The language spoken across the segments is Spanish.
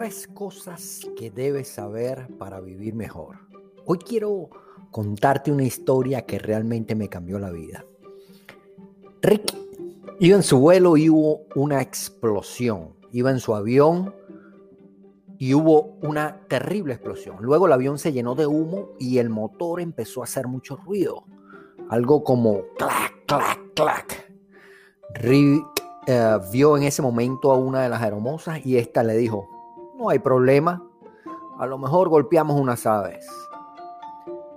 Tres cosas que debes saber para vivir mejor. Hoy quiero contarte una historia que realmente me cambió la vida. Rick iba en su vuelo y hubo una explosión. Iba en su avión y hubo una terrible explosión. Luego el avión se llenó de humo y el motor empezó a hacer mucho ruido. Algo como clac, clac, clac. Rick eh, vio en ese momento a una de las hermosas y esta le dijo, no hay problema, a lo mejor golpeamos unas aves.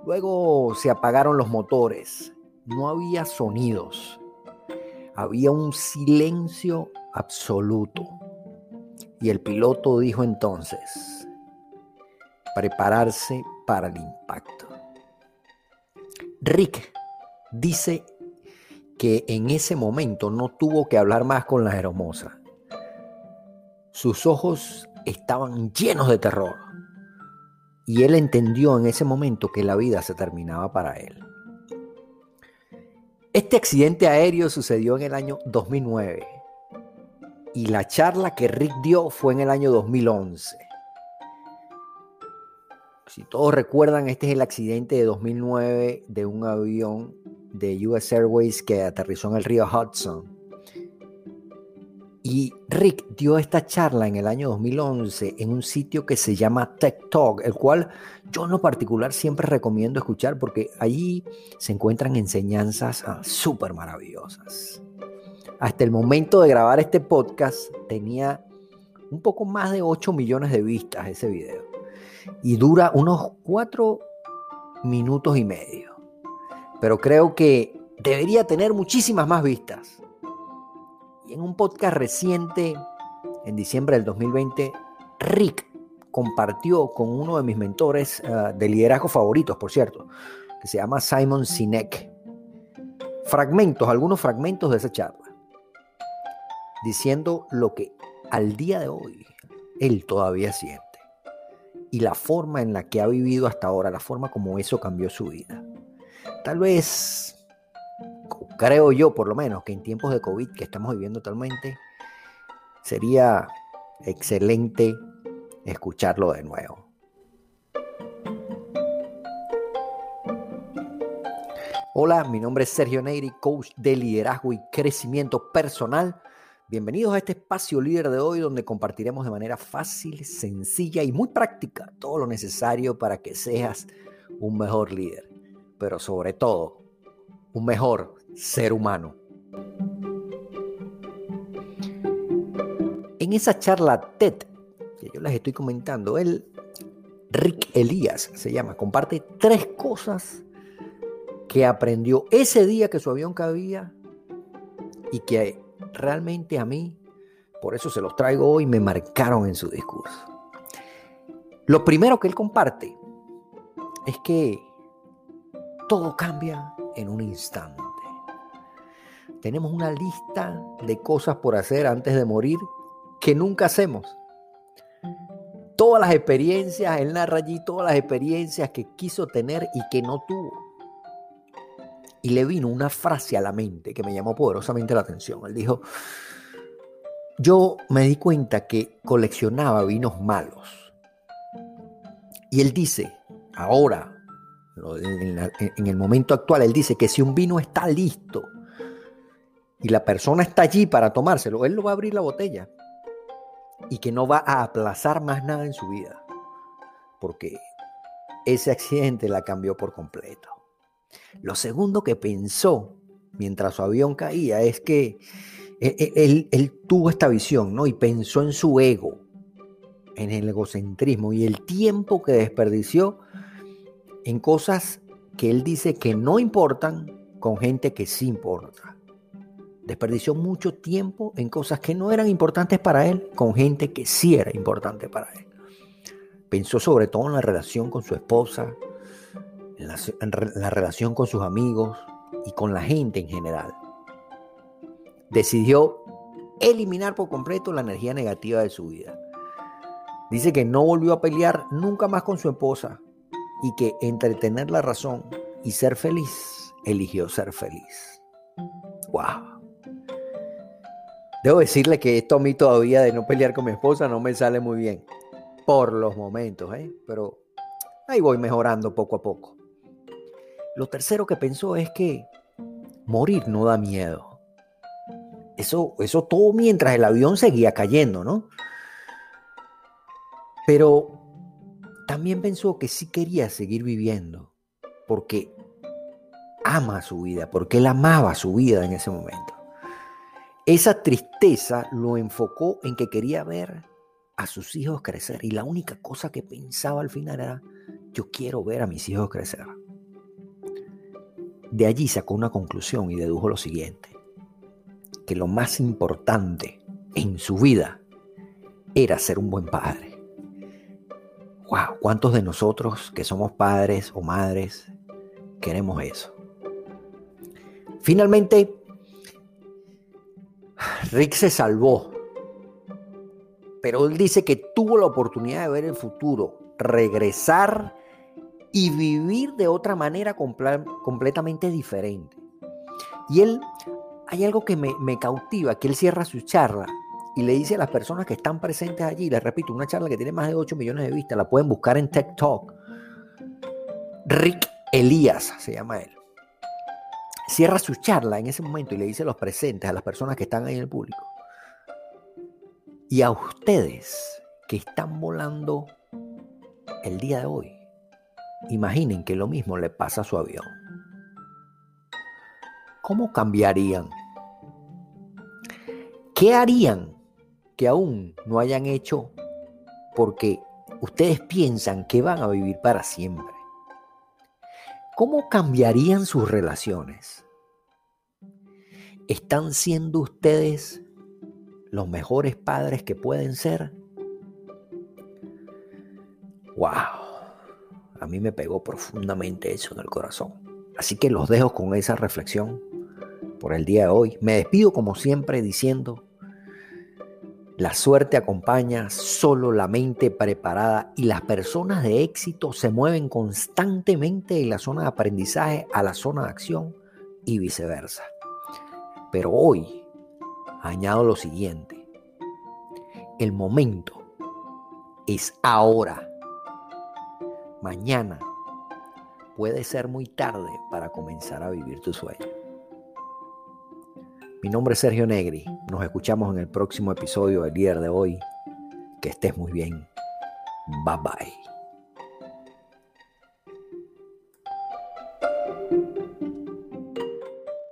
Luego se apagaron los motores, no había sonidos, había un silencio absoluto. Y el piloto dijo entonces, prepararse para el impacto. Rick dice que en ese momento no tuvo que hablar más con la hermosa. Sus ojos estaban llenos de terror. Y él entendió en ese momento que la vida se terminaba para él. Este accidente aéreo sucedió en el año 2009 y la charla que Rick dio fue en el año 2011. Si todos recuerdan, este es el accidente de 2009 de un avión de US Airways que aterrizó en el río Hudson. Y Rick dio esta charla en el año 2011 en un sitio que se llama Tech Talk, el cual yo en lo particular siempre recomiendo escuchar porque allí se encuentran enseñanzas ah, súper maravillosas. Hasta el momento de grabar este podcast tenía un poco más de 8 millones de vistas ese video y dura unos 4 minutos y medio pero creo que debería tener muchísimas más vistas. Y en un podcast reciente, en diciembre del 2020, Rick compartió con uno de mis mentores ah, de liderazgo favoritos, por cierto, que se llama Simon Sinek, fragmentos, algunos fragmentos de esa charla, diciendo lo que al día de hoy él todavía siente y la forma en la que ha vivido hasta ahora, la forma como eso cambió su vida. Tal vez, creo yo por lo menos, que en tiempos de COVID que estamos viviendo actualmente, sería excelente escucharlo de nuevo. Hola, mi nombre es Sergio Neyri, coach de liderazgo y crecimiento personal. Bienvenidos a este espacio líder de hoy donde compartiremos de manera fácil, sencilla y muy práctica todo lo necesario para que seas un mejor líder pero sobre todo un mejor ser humano. En esa charla TED que yo les estoy comentando, él, Rick Elías se llama, comparte tres cosas que aprendió ese día que su avión cabía y que realmente a mí, por eso se los traigo hoy, me marcaron en su discurso. Lo primero que él comparte es que todo cambia en un instante. Tenemos una lista de cosas por hacer antes de morir que nunca hacemos. Todas las experiencias, él narra allí todas las experiencias que quiso tener y que no tuvo. Y le vino una frase a la mente que me llamó poderosamente la atención. Él dijo, yo me di cuenta que coleccionaba vinos malos. Y él dice, ahora, en el momento actual, él dice que si un vino está listo y la persona está allí para tomárselo, él lo va a abrir la botella y que no va a aplazar más nada en su vida, porque ese accidente la cambió por completo. Lo segundo que pensó mientras su avión caía es que e, e, él, él, tuvo esta visión, ¿no? Y pensó en su ego, en el egocentrismo y el tiempo que desperdició en cosas que él dice que no importan con gente que sí importa. Desperdició mucho tiempo en cosas que no eran importantes para él con gente que sí era importante para él. Pensó sobre todo en la relación con su esposa, en la, la relación con sus amigos y con la gente en general. Decidió eliminar por completo la energía negativa de su vida. Dice que no volvió a pelear nunca más con su esposa, y que entre tener la razón y ser feliz, eligió ser feliz. ¡Wow! Debo decirle que esto a mí todavía de no pelear con mi esposa no me sale muy bien. por los momentos, ¿eh? pero ahí voy mejorando poco a poco. Lo tercero que pensó es que morir no da miedo. Eso, eso todo mientras el avión seguía cayendo, ¿no? Pero también pensó que sí quería seguir viviendo, porque ama su vida, porque él amaba su vida en ese momento. Esa tristeza lo enfocó en que quería ver a sus hijos crecer y la única cosa que pensaba al final era, yo quiero ver a mis hijos crecer. De allí sacó una conclusión y dedujo lo siguiente, que lo más importante en su vida era ser un buen padre. Wow, ¿cuántos de nosotros que somos padres o madres queremos eso? Finalmente, Rick se salvó, pero él dice que tuvo la oportunidad de ver el futuro, regresar y vivir de otra manera completamente diferente. Y él, hay algo que me, cautiva, que él cierra su charla y le dice a las personas que están presentes allí, les repito, una charla que tiene más de 8 millones de vistas, la pueden buscar en Talk. Rick Elías se llama él. Cierra su charla en ese momento y le dice a los presentes, a las personas que están ahí en el público, y a ustedes que están volando el día de hoy, Imaginen que lo mismo le pasa a su avión. ¿Cómo cambiarían? ¿Qué harían que aún no hayan hecho porque ustedes piensan que van a vivir para siempre? ¿Cómo cambiarían sus relaciones? ¿Están siendo ustedes los mejores padres que pueden ser? ¡Wow! a mí me pegó profundamente eso en el corazón. Así que los dejo con esa reflexión por el día de hoy. Me despido como siempre diciendo, la suerte acompaña solo la mente preparada y las personas de éxito se mueven constantemente de la zona de aprendizaje a la zona de acción y viceversa. Pero hoy añado lo siguiente, el momento es ahora mañana puede ser muy tarde para comenzar a vivir tu sueño. Mi nombre es Sergio Negri. Nos escuchamos en el próximo episodio del día de hoy. Que estés muy bien. Bye bye.